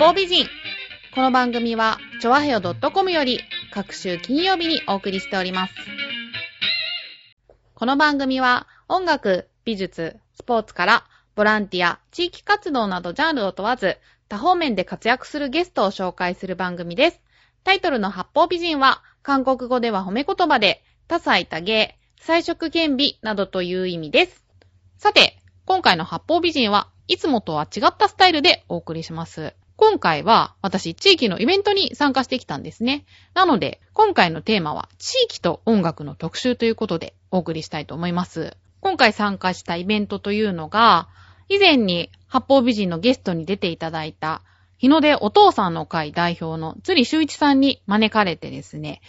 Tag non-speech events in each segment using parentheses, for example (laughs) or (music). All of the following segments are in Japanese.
方美人。この番組は、ちょわへよ .com より、各週金曜日にお送りしております。この番組は、音楽、美術、スポーツから、ボランティア、地域活動などジャンルを問わず、多方面で活躍するゲストを紹介する番組です。タイトルの八方美人は、韓国語では褒め言葉で、多彩多芸、彩色兼備などという意味です。さて、今回の八方美人はいつもとは違ったスタイルでお送りします。今回は私地域のイベントに参加してきたんですね。なので、今回のテーマは地域と音楽の特集ということでお送りしたいと思います。今回参加したイベントというのが、以前に八方美人のゲストに出ていただいた日の出お父さんの会代表の釣り修一さんに招かれてですね、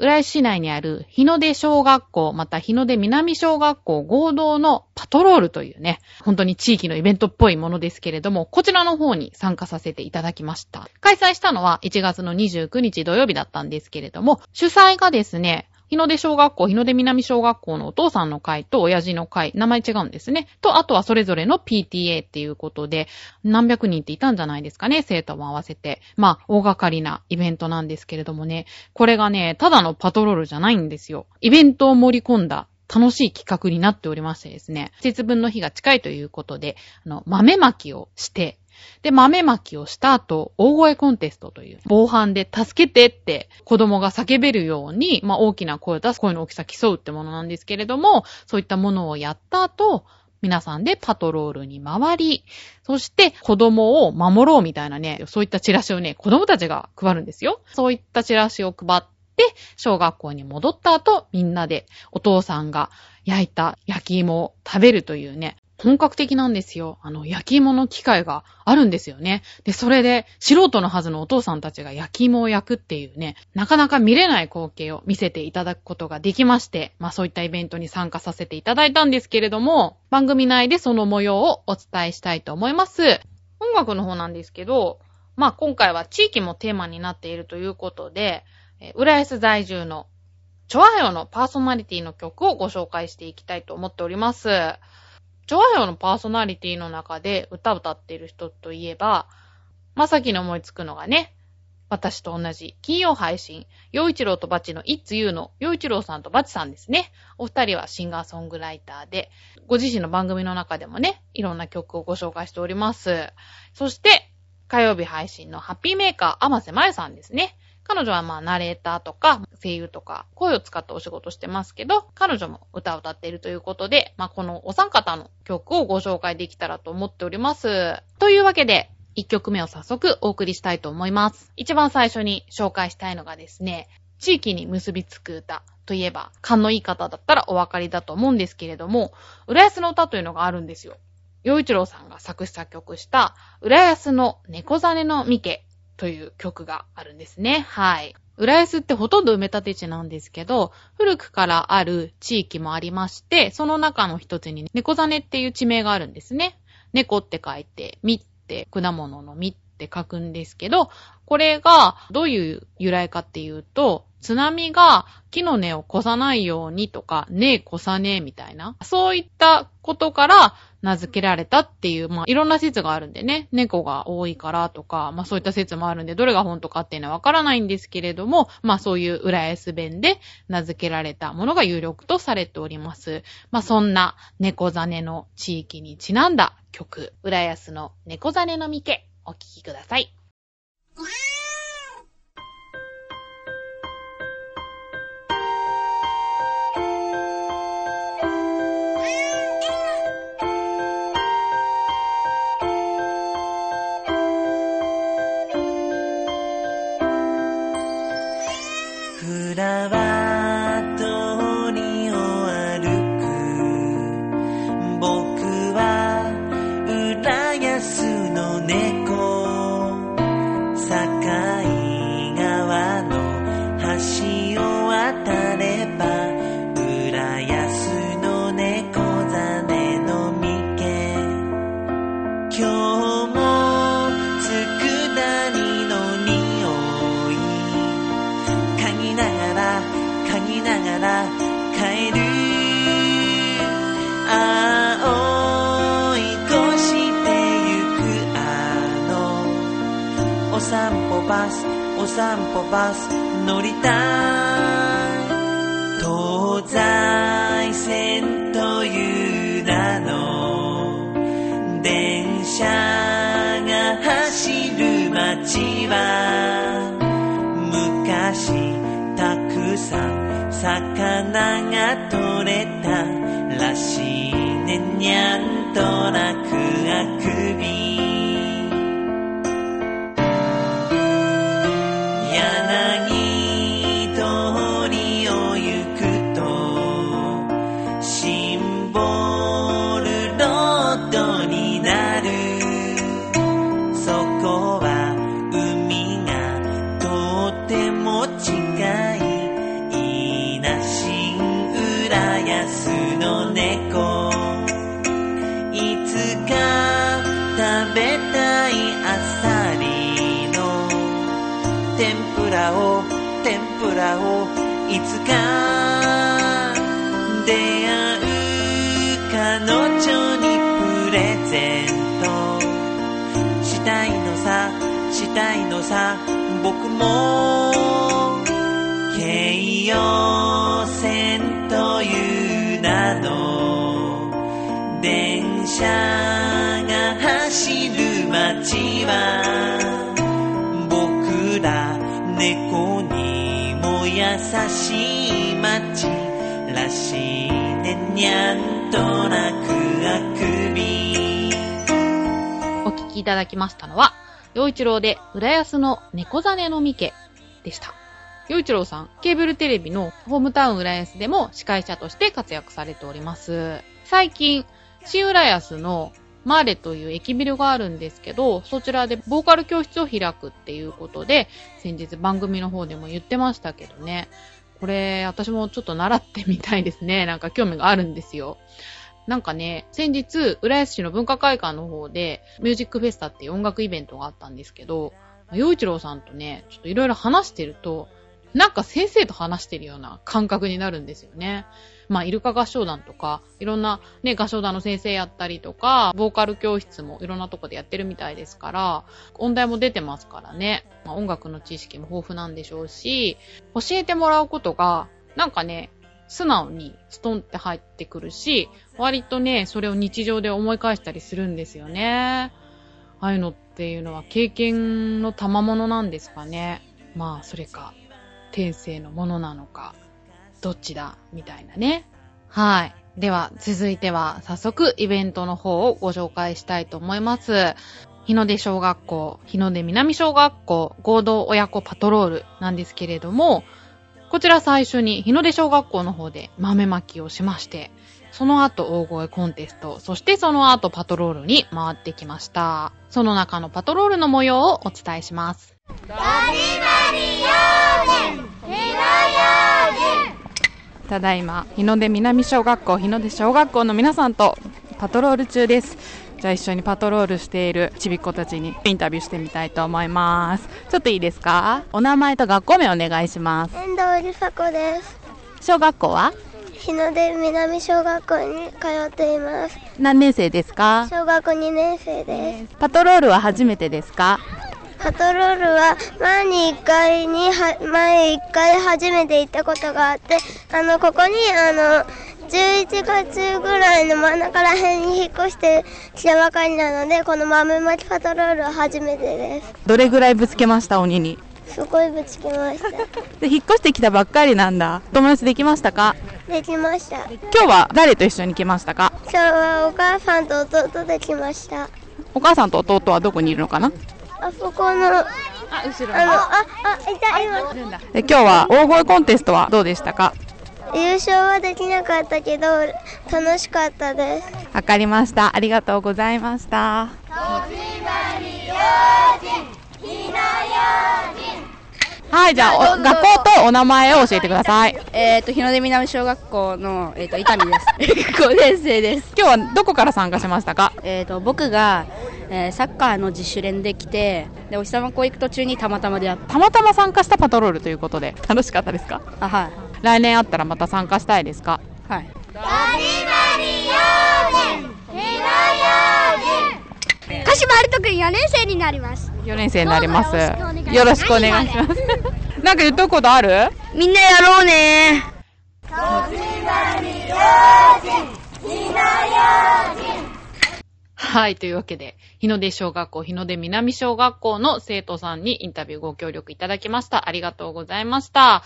浦安市内にある日の出小学校、また日の出南小学校合同のパトロールというね、本当に地域のイベントっぽいものですけれども、こちらの方に参加させていただきました。開催したのは1月の29日土曜日だったんですけれども、主催がですね、日の出小学校、日の出南小学校のお父さんの会と親父の会、名前違うんですね。と、あとはそれぞれの PTA っていうことで、何百人っていたんじゃないですかね、生徒も合わせて。まあ、大掛かりなイベントなんですけれどもね、これがね、ただのパトロールじゃないんですよ。イベントを盛り込んだ楽しい企画になっておりましてですね、節分の日が近いということで、あの、豆まきをして、で、豆まきをした後、大声コンテストという、防犯で助けてって子供が叫べるように、まあ大きな声を出す声の大きさ競うってものなんですけれども、そういったものをやった後、皆さんでパトロールに回り、そして子供を守ろうみたいなね、そういったチラシをね、子供たちが配るんですよ。そういったチラシを配って、小学校に戻った後、みんなでお父さんが焼いた焼き芋を食べるというね、本格的なんですよ。あの、焼き芋の機会があるんですよね。で、それで、素人のはずのお父さんたちが焼き芋を焼くっていうね、なかなか見れない光景を見せていただくことができまして、まあそういったイベントに参加させていただいたんですけれども、番組内でその模様をお伝えしたいと思います。音楽の方なんですけど、まあ今回は地域もテーマになっているということで、え浦安在住のチョアヘオのパーソナリティの曲をご紹介していきたいと思っております。チョアヘオのパーソナリティの中で歌を歌っている人といえば、まさきに思いつくのがね、私と同じ金曜配信、洋一郎とバチの It's You の洋一郎さんとバチさんですね。お二人はシンガーソングライターで、ご自身の番組の中でもね、いろんな曲をご紹介しております。そして、火曜日配信のハッピーメーカー、甘瀬まゆさんですね。彼女はまあナレーターとか声優とか声を使ってお仕事してますけど、彼女も歌を歌っているということで、まあこのお三方の曲をご紹介できたらと思っております。というわけで、一曲目を早速お送りしたいと思います。一番最初に紹介したいのがですね、地域に結びつく歌といえば、勘のいい方だったらお分かりだと思うんですけれども、浦安の歌というのがあるんですよ。洋一郎さんが作詞作曲した、浦安の猫ザネの三家という曲があるんですね。はい。浦安ってほとんど埋め立て地なんですけど、古くからある地域もありまして、その中の一つに猫ザネっていう地名があるんですね。猫って書いて、みって果物のみって書くんですけど、これがどういう由来かっていうと、津波が木の根を越さないようにとか、根越さねえみたいな、そういったことから名付けられたっていう、まあいろんな説があるんでね、猫が多いからとか、まあそういった説もあるんで、どれが本当かっていうのはわからないんですけれども、まあそういう浦安弁で名付けられたものが有力とされております。まあそんな猫ザネの地域にちなんだ曲、浦安の猫ザネのみけ、お聴きください。散歩バス乗りたい。東西線という名の電車が走る街は昔たくさん魚が取れたらしいね。にゃんとなくあくび。も京葉線という名の電車が走る街は僕ら猫にも優しい街らしいね。にゃんとなくあくび。お聞きいただきましたのは、陽一郎で浦安の猫ザネの三家でした。陽一郎さん、ケーブルテレビのホームタウン浦安でも司会者として活躍されております。最近、新浦安のマーレという駅ビルがあるんですけど、そちらでボーカル教室を開くっていうことで、先日番組の方でも言ってましたけどね。これ、私もちょっと習ってみたいですね。なんか興味があるんですよ。なんかね、先日、浦安市の文化会館の方で、ミュージックフェスタっていう音楽イベントがあったんですけど、洋一郎さんとね、ちょっといろいろ話してると、なんか先生と話してるような感覚になるんですよね。まあ、イルカ合唱団とか、いろんなね、合唱団の先生やったりとか、ボーカル教室もいろんなとこでやってるみたいですから、音大も出てますからね、まあ、音楽の知識も豊富なんでしょうし、教えてもらうことが、なんかね、素直にストンって入ってくるし、割とね、それを日常で思い返したりするんですよね。ああいうのっていうのは経験の賜物なんですかね。まあ、それか、天性のものなのか、どっちだ、みたいなね。はい。では、続いては、早速、イベントの方をご紹介したいと思います。日の出小学校、日の出南小学校合同親子パトロールなんですけれども、こちら最初に日の出小学校の方で豆まきをしまして、その後大声コンテスト、そしてその後パトロールに回ってきました。その中のパトロールの模様をお伝えします。ただいま、日の出南小学校、日の出小学校の皆さんとパトロール中です。じゃあ一緒にパトロールしているちびっ子たちにインタビューしてみたいと思います。ちょっといいですか？お名前と学校名お願いします。遠藤梨紗子です。小学校は？日の出南小学校に通っています。何年生ですか？小学2年生です。パトロールは初めてですか？パトロールは前に1回には前1回初めて行ったことがあって、あのここにあの11月ぐらいの真ん中ら辺に引っ越してきたばかりなので、この豆まきパトロールは初めてです。どれぐらいぶつけました鬼に？すごいぶちけました。(laughs) で、引っ越してきたばっかりなんだ。友達できましたか？できました。今日は誰と一緒に来ましたか？今日はお母さんと弟で来ました。お母さんと弟はどこにいるのかな？あそこの、ああ、後ろの、あ、あ、いた、今。で今日は大声コンテストはどうでしたか？優勝はできなかったけど楽しかったですわかりました。ありがとうございました。はい、じゃあ、お学校とお名前を教えてください。えっ、と、日の出南小学校の、えっ、と、伊丹です。(laughs) 5年生です。今日はどこから参加しましたか？えっ、と、僕が、えーサッカーの自主練で来て、で、お日様校行く途中にたまたま出会った。たまたま参加したパトロールということで、楽しかったですか？あ、はい。来年あったらまた参加したいですか？はい。はい、鹿島春人くん4年生になります。4年生になります。よろしくお願いしますよろしくお願いします。(laughs) なんか言っとくことある？みんなやろうね (laughs) はい。というわけで、日の出小学校、日の出南小学校の生徒さんにインタビューご協力いただきました。ありがとうございました。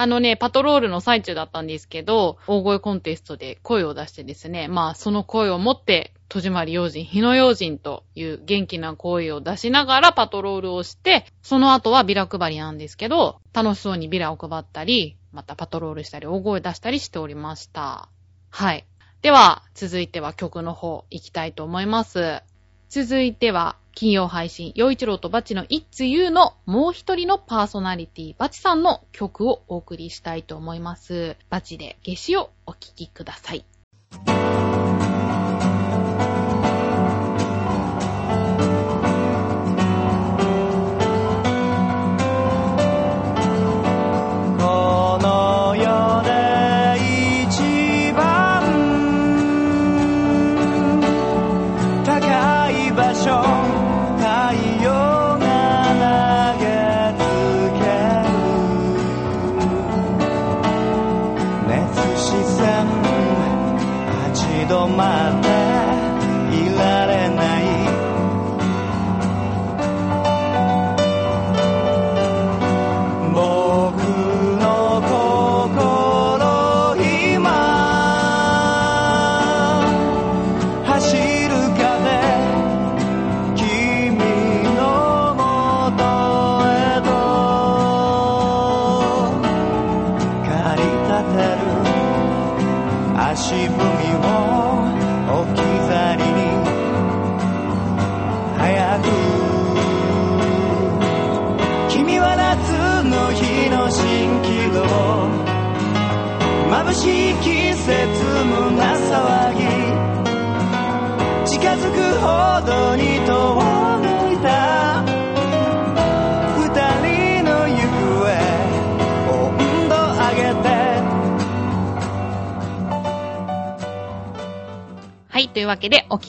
あのね、パトロールの最中だったんですけど、大声コンテストで声を出してですね、まあその声を持って、戸締まり用心、日野用心という元気な声を出しながらパトロールをして、その後はビラ配りなんですけど、楽しそうにビラを配ったり、またパトロールしたり、大声出したりしておりました。はい。では、続いては曲の方行きたいと思います。続いては、金曜配信、洋一郎とバチの It's You のもう一人のパーソナリティ、バチさんの曲をお送りしたいと思います。バチで夏至をお聴きください。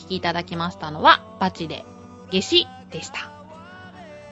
きいただきましたのは、バチで夏至でした。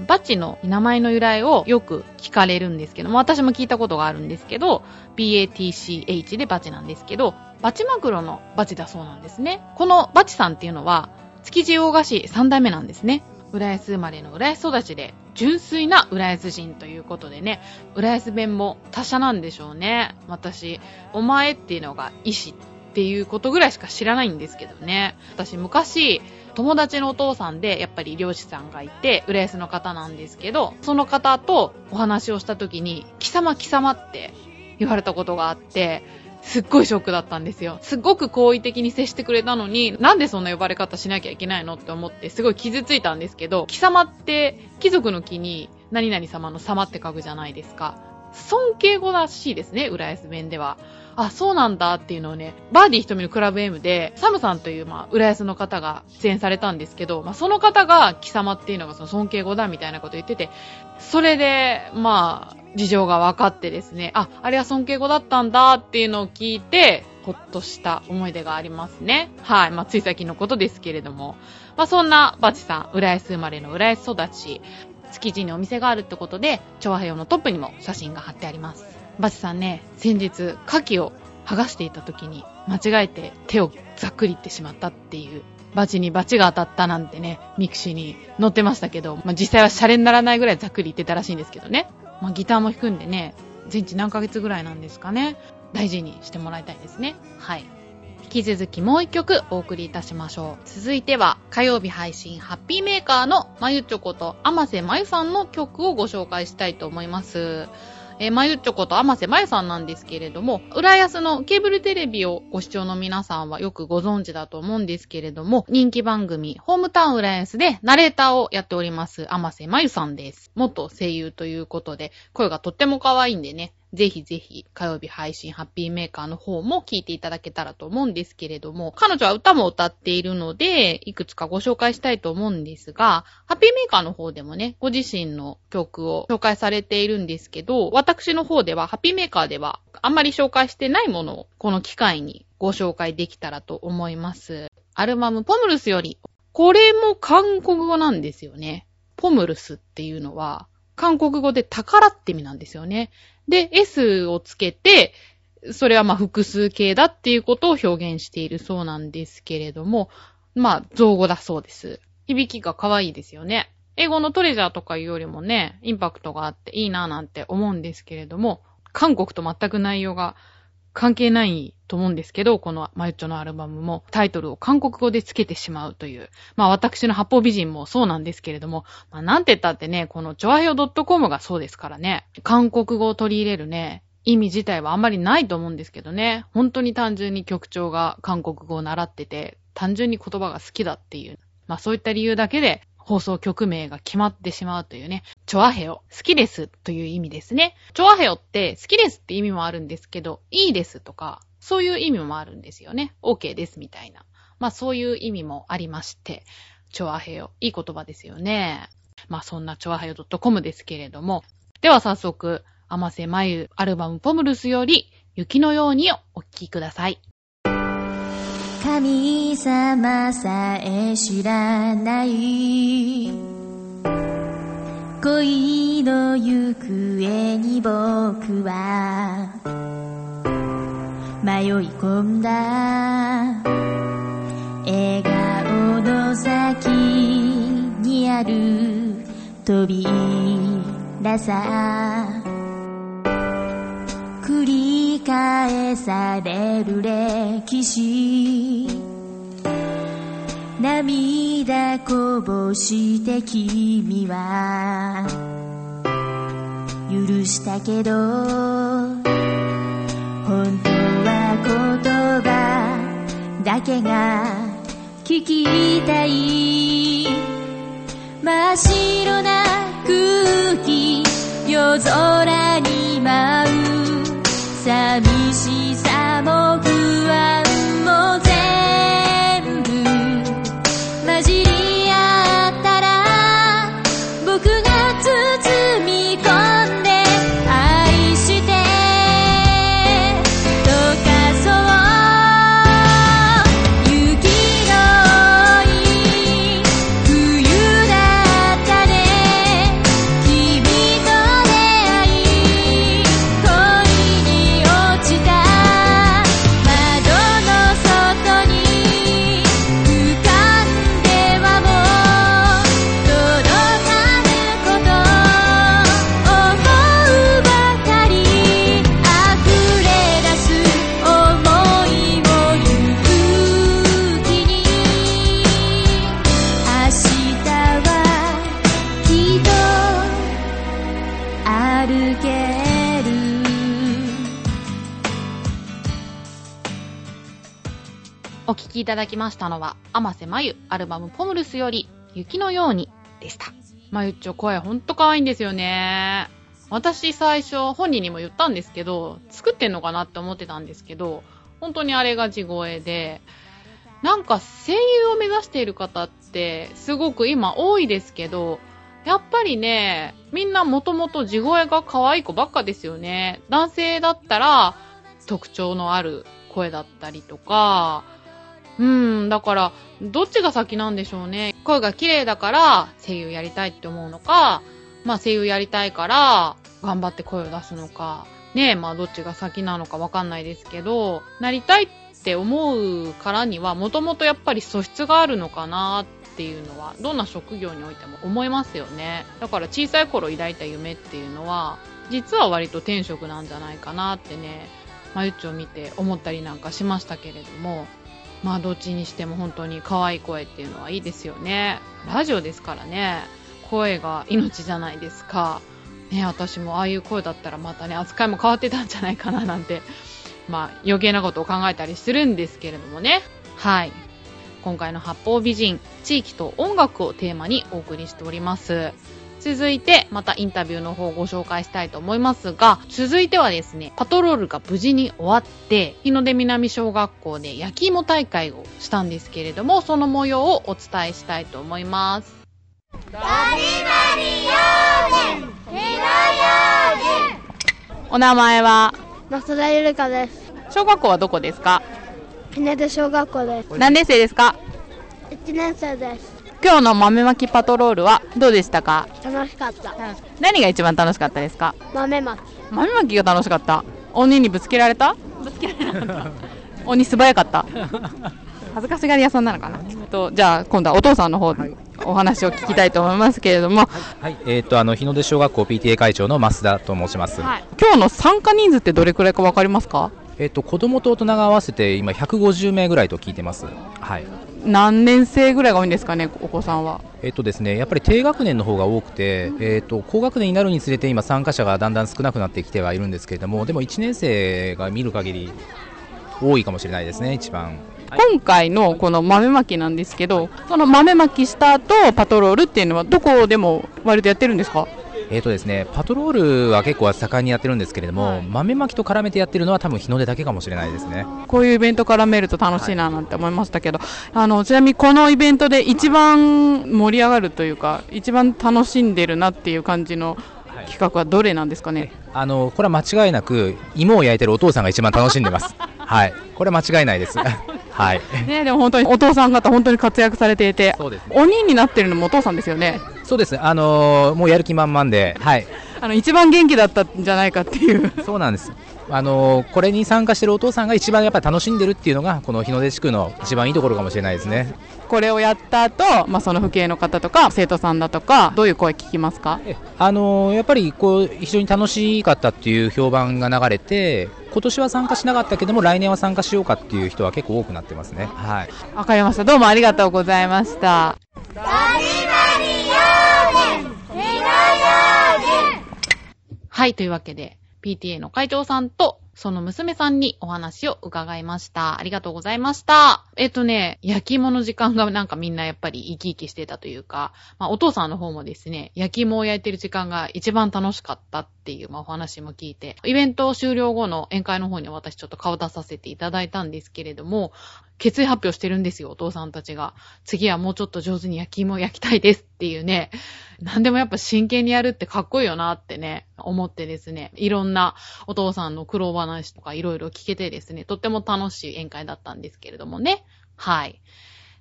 バチの名前の由来をよく聞かれるんですけども、私も聞いたことがあるんですけど、BATCH でバチなんですけど、バチマグロのバチだそうなんですね。このバチさんっていうのは、築地大菓子三代目なんですね。浦安生まれの浦安育ちで、純粋な浦安人ということでね、浦安弁も達者なんでしょうね。私、お前っていうのが意志っていうことぐらいしか知らないんですけどね。私昔、友達のお父さんで、やっぱり漁師さんがいて、浦安の方なんですけど、その方とお話をした時に、貴様貴様って言われたことがあって、すっごいショックだったんですよ。すっごく好意的に接してくれたのに、なんでそんな呼ばれ方しなきゃいけないのって思って、すごい傷ついたんですけど、貴様って貴族の木に何々様の様って書くじゃないですか。尊敬語らしいですね、浦安弁では。あ、そうなんだっていうのをね、バーディー瞳のクラブ M で、サムさんという、まあ、浦安の方が出演されたんですけど、まあ、その方が貴様っていうのがその尊敬語だみたいなこと言ってて、それで、まあ、事情が分かってですね、あ、あれは尊敬語だったんだっていうのを聞いて、ほっとした思い出がありますね。はい。まあ、つい最近のことですけれども。まあ、そんなバチさん、浦安生まれの浦安育ち、築地にお店があるってことで、調和平のトップにも写真が貼ってあります。バチさんね、先日、牡蠣を剥がしていた時に、間違えて手をざっくりいってしまったっていう、バチにバチが当たったなんてね、ミクシーに載ってましたけど、まあ、実際はシャレにならないぐらいざっくりいってたらしいんですけどね。まあ、ギターも弾くんでね、全治何ヶ月ぐらいなんですかね。大事にしてもらいたいですね。はい。引き続きもう一曲お送りいたしましょう。続いては火曜日配信ハッピーメーカーのまゆちょこと甘瀬まゆさんの曲をご紹介したいと思います。えーまゆちょこと甘瀬まゆさんなんですけれども、浦安のケーブルテレビをご視聴の皆さんはよくご存知だと思うんですけれども、人気番組、ホームタウン浦安でナレーターをやっております、甘瀬まゆさんです。元声優ということで、声がとっても可愛いんでね、ぜひぜひ火曜日配信ハッピーメーカーの方も聞いていただけたらと思うんですけれども、彼女は歌も歌っているので、いくつかご紹介したいと思うんですが、ハッピーメーカーの方でもね、ご自身の曲を紹介されているんですけど、私の方では、ハッピーメーカーでは、あんまり紹介してないものを、この機会にご紹介できたらと思います。アルバムポムルスより、これも韓国語なんですよね。ポムルスっていうのは、韓国語で宝って意味なんですよね。で、S をつけて、それはまあ複数形だっていうことを表現しているそうなんですけれども、まあ造語だそうです。響きが可愛いですよね。英語のトレジャーとかいうよりもね、インパクトがあっていいなぁなんて思うんですけれども、韓国と全く内容が関係ないと思うんですけど、このマユッチョのアルバムもタイトルを韓国語で付けてしまうという、まあ私の八方美人もそうなんですけれども、まあなんて言ったってね、このチョアヘオ .com がそうですからね、韓国語を取り入れるね、意味自体はあんまりないと思うんですけどね、本当に単純に局長が韓国語を習ってて、単純に言葉が好きだっていう、まあそういった理由だけで放送局名が決まってしまうというね、チョアヘオ、好きですという意味ですね。チョアヘオって好きですって意味もあるんですけど、いいですとか、そういう意味もあるんですよね。OK ですみたいな。まあそういう意味もありまして、チョアヘオ、いい言葉ですよね。まあそんなチョアヘオ .com ですけれども、では早速、甘瀬まゆアルバムポムルスより、雪のようにをお聴きください。神様さえ知らない恋の行方に僕は迷い込んだ笑顔の先にある扉さ繰り返される歴史。涙こぼして君は許したけど本当は言葉だけが聞きたい。真っ白な空気夜空に舞う寂しお聴きいただきましたのは、甘瀬まゆ、アルバムポムルスより、雪のようにでした。まゆっちょ声ほんと可愛いんですよね。私最初本人にも言ったんですけど、作ってんのかなって思ってたんですけど、本当にあれが地声で、なんか声優を目指している方ってすごく今多いですけど、やっぱりね、みんなもともと地声が可愛い子ばっかですよね。男性だったら特徴のある声だったりとか、うん、だから、どっちが先なんでしょうね。声が綺麗だから声優やりたいって思うのか、まあ声優やりたいから頑張って声を出すのか、ねえ、まあどっちが先なのかわかんないですけど、なりたいって思うからには、もともとやっぱり素質があるのかなっていうのは、どんな職業においても思いますよね。だから小さい頃抱いた夢っていうのは、実は割と天職なんじゃないかなってね、まゆっちを見て思ったりなんかしましたけれども、まあどっちにしても本当に可愛い声っていうのはいいですよね。ラジオですからね、声が命じゃないですか。ね、私もああいう声だったらまたね、扱いも変わってたんじゃないかななんて、まあ余計なことを考えたりするんですけれどもね。はい。今回の八方美人、地域と音楽をテーマにお送りしております。続いて、またインタビューの方をご紹介したいと思いますが、続いてはですね、パトロールが無事に終わって、日の出南小学校で焼き芋大会をしたんですけれども、その模様をお伝えしたいと思います。お名前は、増田ゆるかです。小学校はどこですか？ひねで小学校です。何年生ですか？1年生です。今日の豆まきパトロールはどうでしたか？楽しかった。何が一番楽しかったですか？豆まき。豆まきが楽しかった。鬼にぶつけられた？ぶつけられなかった。鬼素早かった。恥ずかしがり屋さんなのかな？とじゃあ今度はお父さんの方、お話を聞きたいと思いますけれども、はい、えっ、と、あの、日の出小学校 PTA 会長の増田と申します。はい、今日の参加人数ってどれくらいか分かりますか？えっ、と、子供と大人が合わせて今150名ぐらいと聞いてます。はい。何年生ぐらいが多いんですかねお子さんは？えっ、とですね、やっぱり低学年の方が多くて、えっ、と、高学年になるにつれて今参加者がだんだん少なくなってきてはいるんですけれども、でも1年生が見る限り多いかもしれないですね、一番。今回のこの豆まきなんですけどその豆まきした後パトロールっていうのはどこでも割とやってるんですか？えーとですね、パトロールは結構盛んにやってるんですけれども、豆まきと絡めてやってるのは多分日の出だけかもしれないですね。こういうイベント絡めると楽しいななんて思いましたけど、あのちなみにこのイベントで一番盛り上がるというか一番楽しんでるなっていう感じの企画はどれなんですかね、あの、これは間違いなく、芋を焼いてるお父さんが一番楽しんでます。(laughs) はい。これは間違いないです。はい。ね、でも本当にお父さん方本当に活躍されていて、そうですね鬼になってるのもお父さんですよね。そうです。あのーもうやる気満々で、はい。あの一番元気だったんじゃないかっていう。そうなんです。あのーこれに参加してるお父さんが一番やっぱり楽しんでるっていうのが、この日の出地区の一番いいところかもしれないですね。これをやった後、まあその父兄の方とか生徒さんだとかどういう声聞きますか？あのーやっぱりこう非常に楽しかったっていう評判が流れて、今年は参加しなかったけども来年は参加しようかっていう人は結構多くなってますね。はい。わかりました。どうもありがとうございました。はい、というわけで、PTA の会長さんと、その娘さんにお話を伺いました。ありがとうございました。えっとね、焼き芋の時間がなんかみんなやっぱり生き生きしてたというか、まあお父さんの方もですね、焼き芋を焼いてる時間が一番楽しかったっていう、まあお話も聞いて、イベント終了後の宴会の方に私ちょっと顔出させていただいたんですけれども、決意発表してるんですよ、お父さんたちが。次はもうちょっと上手に焼き芋を焼きたいですっていうね。何でもやっぱ真剣にやるってかっこいいよなってね、思ってですね、いろんなお父さんの苦労話とかいろいろ聞けてですね、とっても楽しい宴会だったんですけれどもね。はい。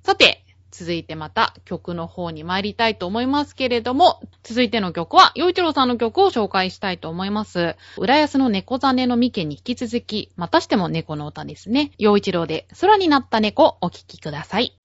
さて、続いてまた曲の方に参りたいと思いますけれども、続いての曲は、洋一郎さんの曲を紹介したいと思います。浦安の猫ザネの三家に引き続き、またしても猫の歌ですね。洋一郎で空になった猫お聴きください。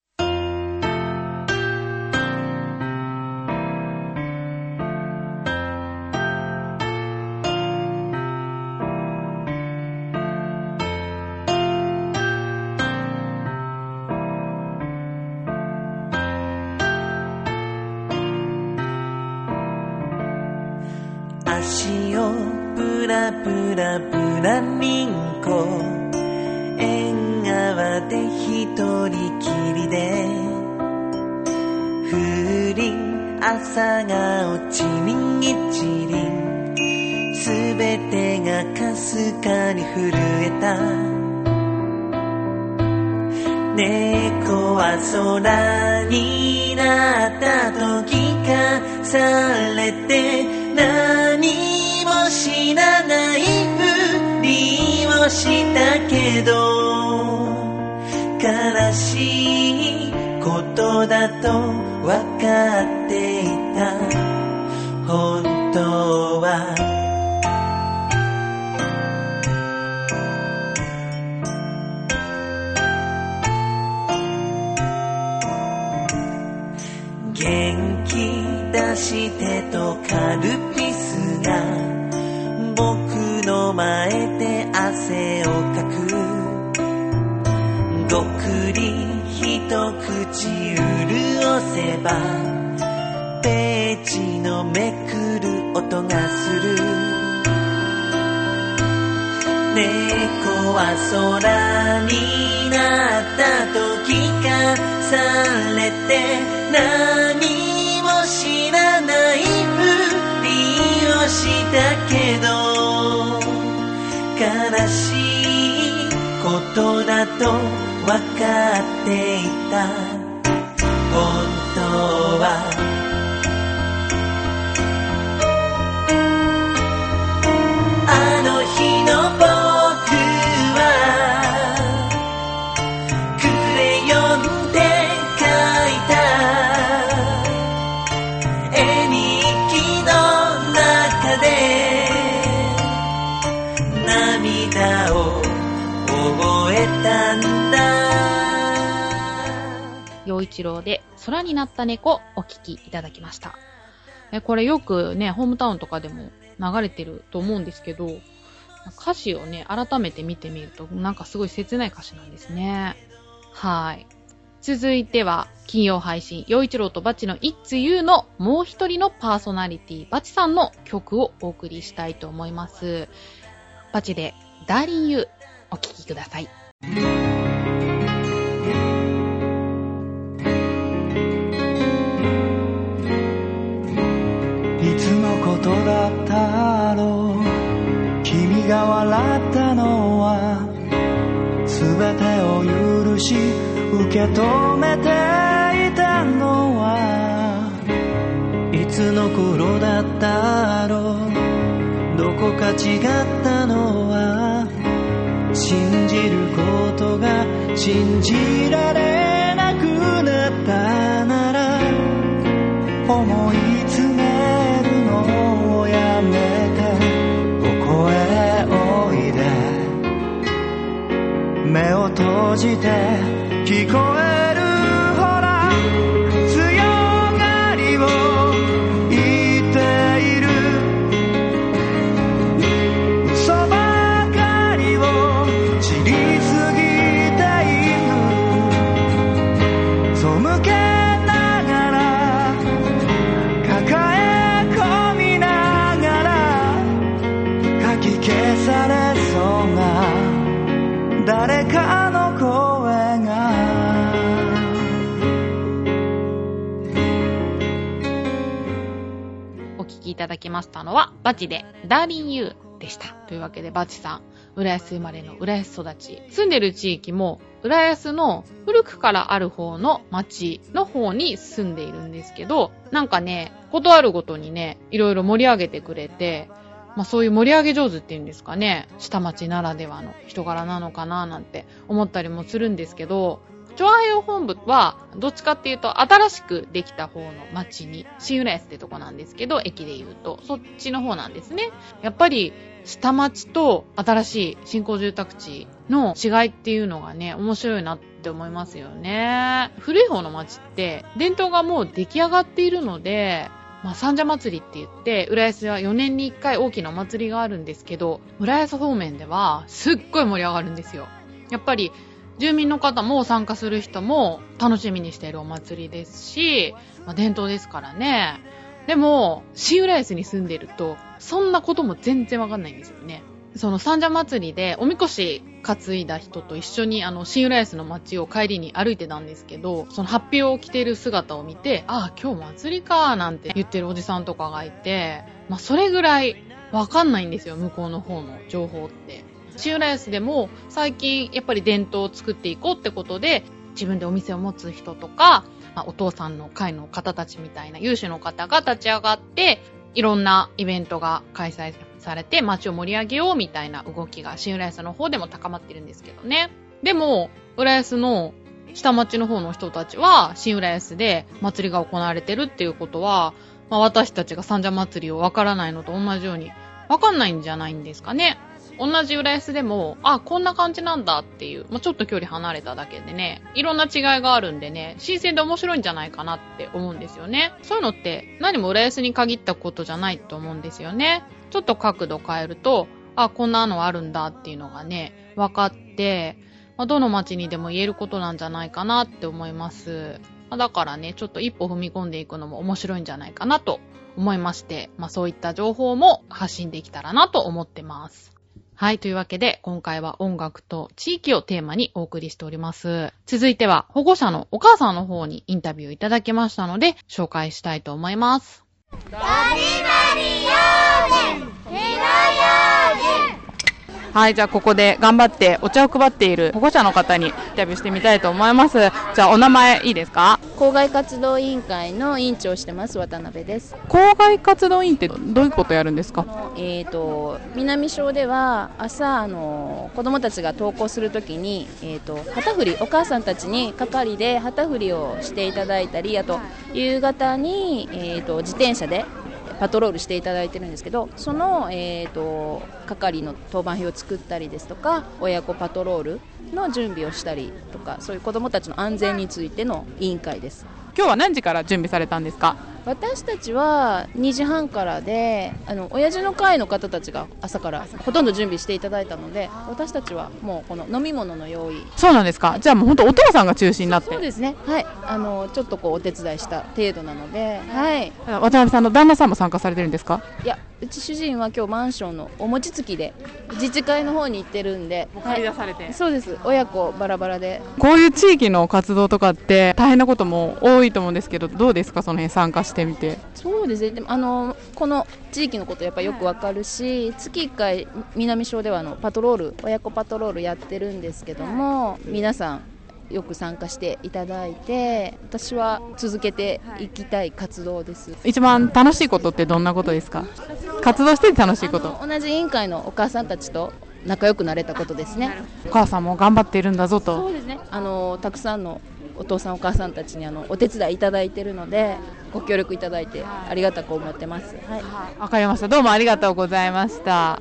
ブラブラリンコ縁側で一人きりで風鈴朝が落ちりん一輪すべてがかすかに震えた。猫は空になった時かされてしたけど悲しいことだと分かっていた。本当は。元気出してとカルせばページのめくる音がする。猫は空になった時かされて何も知らないふりをしたけど悲しいことだと分かっていた。」「あの日の僕はクレヨンで描いた」「絵日記の中で涙を覚えたんだ」空になった猫お聴きいただきました。えこれよくね、ホームタウンとかでも流れてると思うんですけど、歌詞をね、改めて見てみると、なんかすごい切ない歌詞なんですね。はい。続いては、金曜配信、陽一郎とバチの It's You のもう一人のパーソナリティ、バチさんの曲をお送りしたいと思います。バチで、ダーリン You、お聴きくださ。いったろう君が笑ったのは全てを許し受け止めていたのはいつの頃だったろうどこか違ったのは信じることが信じられなく目を閉じて聞こえましたのは、バチで、ダーリンユーでした。というわけで、バチさん、浦安生まれの浦安育ち。住んでる地域も、浦安の古くからある方の町の方に住んでいるんですけど、なんかね、ことあるごとにね、いろいろ盛り上げてくれて、まあそういう盛り上げ上手っていうんですかね、下町ならではの人柄なのかななんて思ったりもするんですけど、調和平本部は、どっちかっていうと、新しくできた方の町に、新浦安ってとこなんですけど、駅で言うと、そっちの方なんですね。やっぱり、下町と新しい新興住宅地の違いっていうのがね、面白いなって思いますよね。古い方の町って、伝統がもう出来上がっているので、まあ、三社祭りって言って、浦安は4年に1回大きなお祭りがあるんですけど、浦安方面では、すっごい盛り上がるんですよ。やっぱり、住民の方も参加する人も楽しみにしているお祭りですし、まあ、伝統ですからね。でも、新浦安に住んでると、そんなことも全然わかんないんですよね。その三社祭りでおみこし担いだ人と一緒にあの新浦安の街を帰りに歩いてたんですけど、その発表を着ている姿を見て、ああ、今日祭りかなんて言ってるおじさんとかがいて、まあそれぐらいわかんないんですよ、向こうの方の情報って。新浦安でも最近やっぱり伝統を作っていこうってことで、自分でお店を持つ人とか、まあ、お父さんの会の方たちみたいな有志の方が立ち上がって、いろんなイベントが開催されて街を盛り上げようみたいな動きが新浦安の方でも高まってるんですけどね。でも、浦安の下町の方の人たちは新浦安で祭りが行われてるっていうことは、まあ、私たちが三社祭りをわからないのと同じようにわかんないんじゃないんですかね。同じ浦安でも、あ、こんな感じなんだっていう、まあ、ちょっと距離離れただけでね、いろんな違いがあるんでね、新鮮で面白いんじゃないかなって思うんですよね。そういうのって何も浦安に限ったことじゃないと思うんですよね。ちょっと角度変えると、あ、こんなのあるんだっていうのがね、分かって、まあ、どの街にでも言えることなんじゃないかなって思います。まあだからね、ちょっと一歩踏み込んでいくのも面白いんじゃないかなと思いまして、まあそういった情報も発信できたらなと思ってます。はい。というわけで、今回は音楽と地域をテーマにお送りしております。続いては、保護者のお母さんの方にインタビューいただきましたので、紹介したいと思います。はい。じゃあ、ここで頑張ってお茶を配っている保護者の方にインタビューしてみたいと思います。じゃあ、お名前いいですか？校外活動委員会の委員長をしてます渡辺です。校外活動委員ってどういうことやるんですか？えー、と南小では朝あの子どもたちが登校するときに、えー、と旗振りお母さんたちに係で旗振りをしていただいたりあと夕方に、えー、と自転車でパトロールしていただいてるんですけどその、えー、と係の当番表を作ったりですとか親子パトロールの準備をしたりとかそういう子どもたちの安全についての委員会です。今日は何時から準備されたんですか？私たちは2時半からであの親父の会の方たちが朝からほとんど準備していただいたので私たちはもうこの飲み物の用意。そうなんですか？じゃあもう本当お父さんが中心になって。そうですね。はい。あのちょっとこうお手伝いした程度なのではい。渡辺さんの旦那さんも参加されてるんですか？いやうち主人は今日マンションのお餅つきで自治会の方に行ってるんで借り出されて。そうです。親子バラバラで。こういう地域の活動とかって大変なことも多いと思うんですけどどうですか？その辺参加してみて。そうですね。でもあのこの地域のことやっぱよくわかるし月1回南小ではあのパトロール親子パトロールやってるんですけども皆さんよく参加していただいて私は続けていきたい活動です。一番楽しいことってどんなことですか？活動してて楽しいこと。同じ委員会のお母さんたちと仲良くなれたことですね。お母さんも頑張っているんだぞと。そうですね。あのたくさんのお父さんお母さんたちにあのお手伝いいただいてるのでご協力いただいてありがたく思ってますはいわかりましたどうもありがとうございました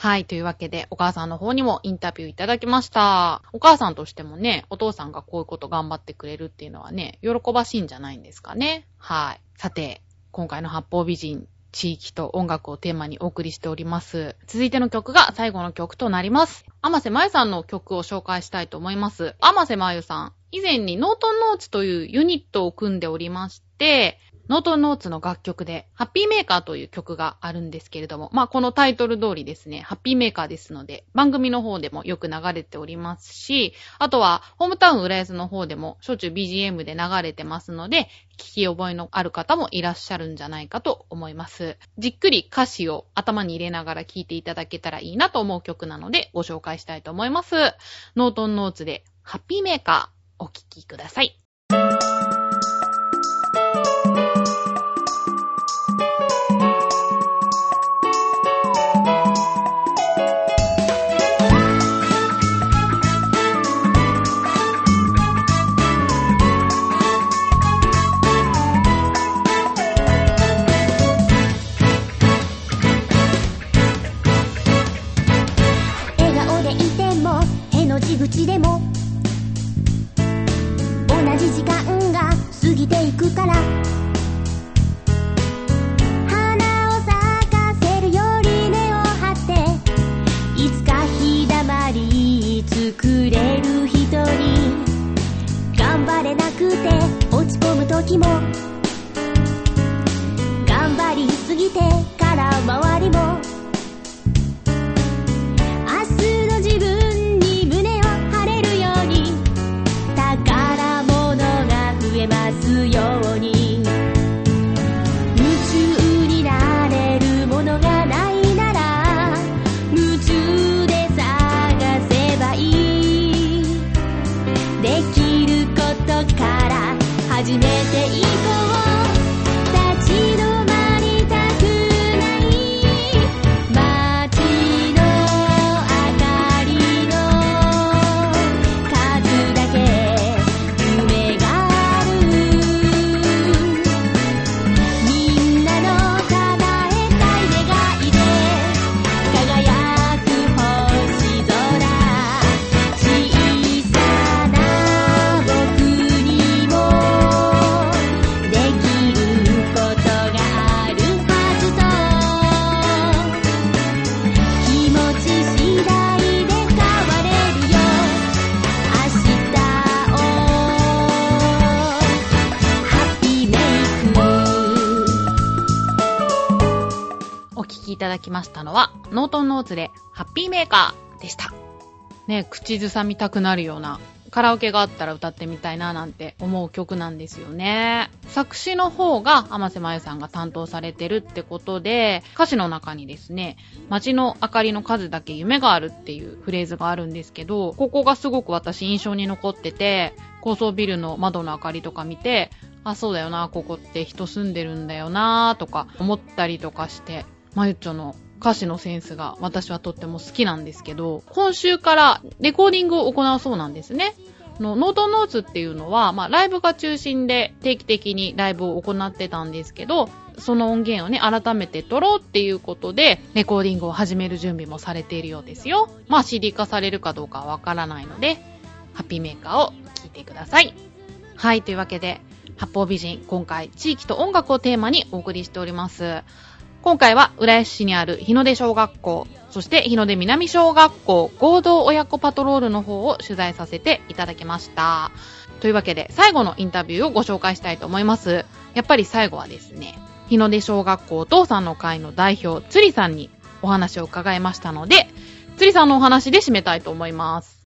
はい。というわけで、お母さんの方にもインタビューいただきました。お母さんとしてもね、お父さんがこういうこと頑張ってくれるっていうのはね、喜ばしいんじゃないんですかね。はい。さて、今回の八方美人、地域と音楽をテーマにお送りしております。続いての曲が最後の曲となります。甘瀬まゆさんの曲を紹介したいと思います。甘瀬まゆさん、以前にノートンノーツというユニットを組んでおりまして、ノートンノーツの楽曲で、ハッピーメーカーという曲があるんですけれども、まあこのタイトル通りですね、ハッピーメーカーですので、番組の方でもよく流れておりますし、あとは、ホームタウン浦安の方でも、しょっちゅう BGM で流れてますので、聞き覚えのある方もいらっしゃるんじゃないかと思います。じっくり歌詞を頭に入れながら聴いていただけたらいいなと思う曲なので、ご紹介したいと思います。ノートンノーツで、ハッピーメーカー、お聴きください。ち込む時も始めていこうきましたのは、ノートンノーツで、ハッピーメーカーでした。ね、口ずさみたくなるような、カラオケがあったら歌ってみたいななんて思う曲なんですよね。作詞の方が甘瀬まゆさんが担当されてるってことで、歌詞の中にですね、街の明かりの数だけ夢があるっていうフレーズがあるんですけど、ここがすごく私印象に残ってて、高層ビルの窓の明かりとか見て、あ、そうだよな、ここって人住んでるんだよな、とか思ったりとかして、まゆっちょの歌詞のセンスが私はとっても好きなんですけど、今週からレコーディングを行うそうなんですね。のノートノーツっていうのは、まあ、ライブが中心で定期的にライブを行ってたんですけど、その音源をね、改めて撮ろうっていうことで、レコーディングを始める準備もされているようですよ。まあ、CD 化されるかどうかわからないので、ハッピーメーカーを聞いてください。はい、というわけで、八方美人、今回、地域と音楽をテーマにお送りしております。今回は、浦安市にある日の出小学校、そして日の出南小学校合同親子パトロールの方を取材させていただきました。というわけで、最後のインタビューをご紹介したいと思います。やっぱり最後はですね、日の出小学校お父さんの会の代表、つりさんにお話を伺いましたので、つりさんのお話で締めたいと思います。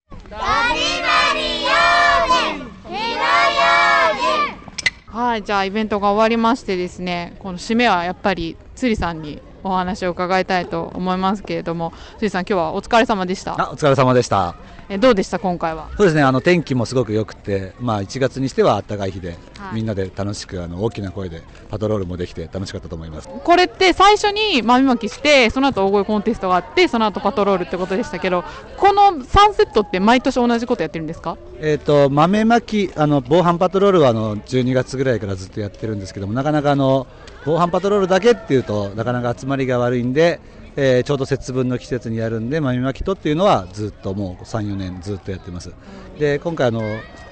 はい、じゃあイベントが終わりましてですね、この締めはやっぱりスリさんにお話を伺いたいと思いますけれども、スリさん今日はお疲れ様でした。あお疲れ様でしたえどうでした今回は？そうですねあの天気もすごく良くて、まあ、1月にしては暖かい日で、はい。みんなで楽しくあの大きな声でパトロールもできて楽しかったと思います。これって最初に豆まきして、その後大声コンテストがあって、その後パトロールってことでしたけど、この3セットって毎年同じことやってるんですか？えー、と豆まきあの防犯パトロールはあの12月ぐらいからずっとやってるんですけどもなかなかあの防犯パトロールだけっていうとなかなか集まりが悪いんで、えーちょうど節分の季節にやるんで豆まきとっていうのはずっともう34年ずっとやってますで今回あの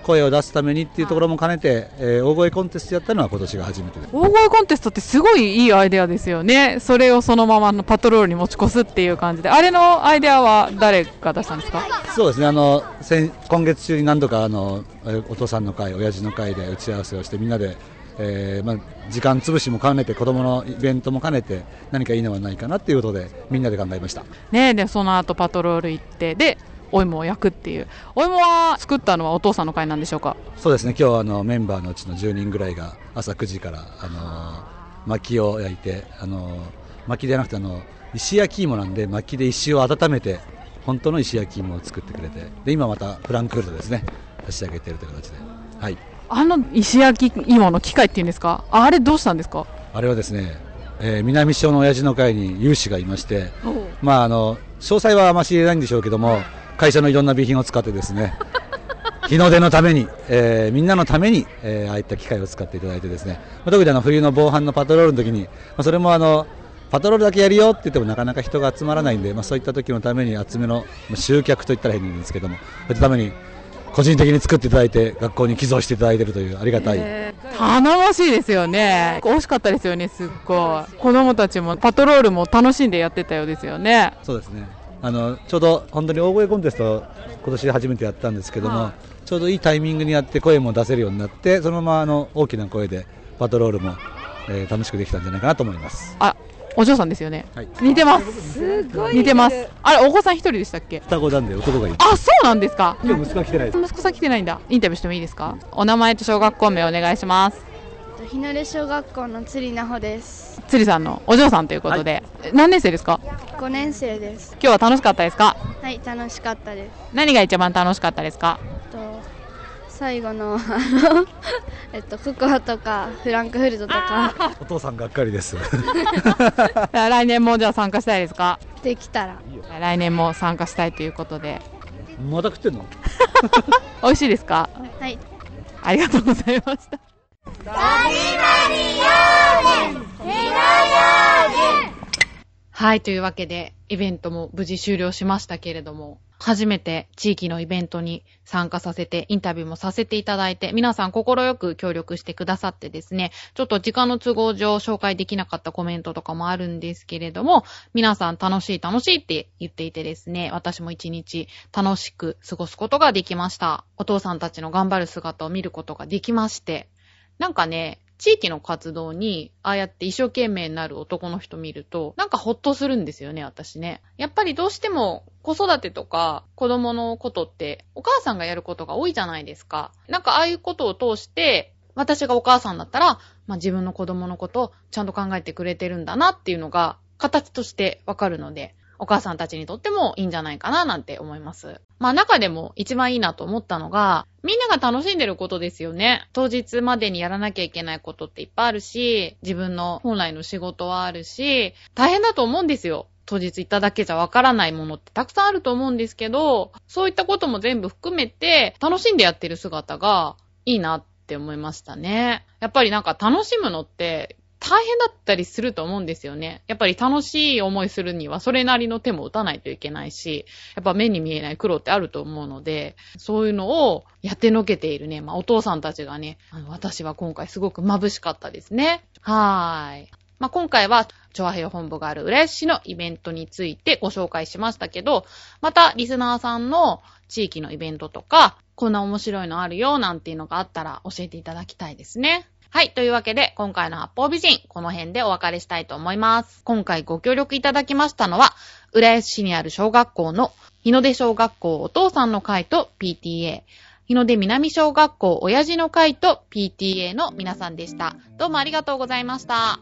声を出すためにっていうところも兼ねて、えー大声コンテストやったのは今年が初めてです大声コンテストってすごいいいアイデアですよね。それをそのままのパトロールに持ち越すっていう感じで。あれのアイデアは誰が出したんですか？そうですねあの先今月中に何度かあのえお父さんの会、親父の会で打ち合わせをしてみんなで、えーまあ、時間潰しも兼ねて子供のイベントも兼ねて何かいいのはないかなっていうことでみんなで考えましたねで、その後パトロール行って、で、お芋を焼くっていう。お芋は作ったのはお父さんの会なんでしょうか？そうですね今日あのメンバーのうちの10人ぐらいが朝9時からあの薪を焼いてあの薪ではなくてあの石焼き芋なんで薪で石を温めて本当の石焼き芋を作ってくれてで今またフランクフルトですね差し上げているという形で。はいあの石焼き芋の機械っていうんですか？あれどうしたんですか？あれはですね、えー南小の親父の会に有志がいまして、まあ、あの詳細はあまり知れないんでしょうけども、会社のいろんな備品を使ってですね、(laughs) 日の出のために、えーみんなのために、えーああいった機械を使っていただいてですね、まあ特にあの冬の防犯のパトロールの時に、まあ、それもあのパトロールだけやるよって言ってもなかなか人が集まらないんで、まあ、そういった時のために集めのまあ集客といったら変なんですけども、そういったために個人的に作っていただいて、学校に寄贈していただいているというありがたい。頼もしいですよね。美味しかったですよね、すっごい。子供たちもパトロールも楽しんでやってたようですよね。そうですねあのちょうど本当に大声コンテスト今年初めてやったんですけども、ちょうどいいタイミングにやって声も出せるようになってそのままあの大きな声でパトロールも、えー楽しくできたんじゃないかなと思いますあ、お嬢さんですよね？はい。似てます。すご似てます。あれ、お子さん一人でしたっけ？双子なんで男がいいあ、そうなんですか？今日息子は来てないです。息子さん来てないんだ。インタビューしてもいいですか？お名前と小学校名お願いします。日の出小学校の釣りなほです。つりさんのお嬢さんということで、え何年生ですか？5年生です。今日は楽しかったですか？はい楽しかったです。何が一番楽しかったですか？と最後の (laughs) あのえっとココアとかフランクフルトとか。お父さんがっかりです。(laughs) 来年もじゃあ参加したいですか？できたら。来年も参加したいということで。また食ってんの？(laughs) 美味しいですか？はい。ありがとうございました。はい、というわけで、イベントも無事終了しましたけれども、初めて地域のイベントに参加させて、インタビューもさせていただいて、皆さん心よく協力してくださってですね、ちょっと時間の都合上紹介できなかったコメントとかもあるんですけれども、皆さん楽しい楽しいって言っていてですね、私も一日楽しく過ごすことができました。お父さんたちの頑張る姿を見ることができまして、なんかね、地域の活動に、ああやって一生懸命になる男の人見ると、なんかほっとするんですよね、私ね。やっぱりどうしても子育てとか子供のことって、お母さんがやることが多いじゃないですか。なんかああいうことを通して、私がお母さんだったら、まあ自分の子供のことをちゃんと考えてくれてるんだなっていうのが、形としてわかるので、お母さんたちにとってもいいんじゃないかななんて思います。まあ中でも一番いいなと思ったのが、みんなが楽しんでることですよね。当日までにやらなきゃいけないことっていっぱいあるし、自分の本来の仕事はあるし、大変だと思うんですよ。当日行っただけじゃわからないものってたくさんあると思うんですけど、そういったことも全部含めて、楽しんでやってる姿がいいなって思いましたね。やっぱりなんか楽しむのって、大変だったりすると思うんですよね。やっぱり楽しい思いするにはそれなりの手も打たないといけないし、やっぱ目に見えない苦労ってあると思うので、そういうのをやってのけているね、まあお父さんたちがね、あの私は今回すごく眩しかったですね。はーい。まあ、今回は、調和平本部がある浦安市のイベントについてご紹介しましたけど、また、リスナーさんの地域のイベントとか、こんな面白いのあるよ、なんていうのがあったら教えていただきたいですね。はい。というわけで、今回の八方美人、この辺でお別れしたいと思います。今回ご協力いただきましたのは、浦安市にある小学校の日の出小学校お父さんの会と PTA、日の出南小学校親父の会と PTA の皆さんでした。どうもありがとうございました。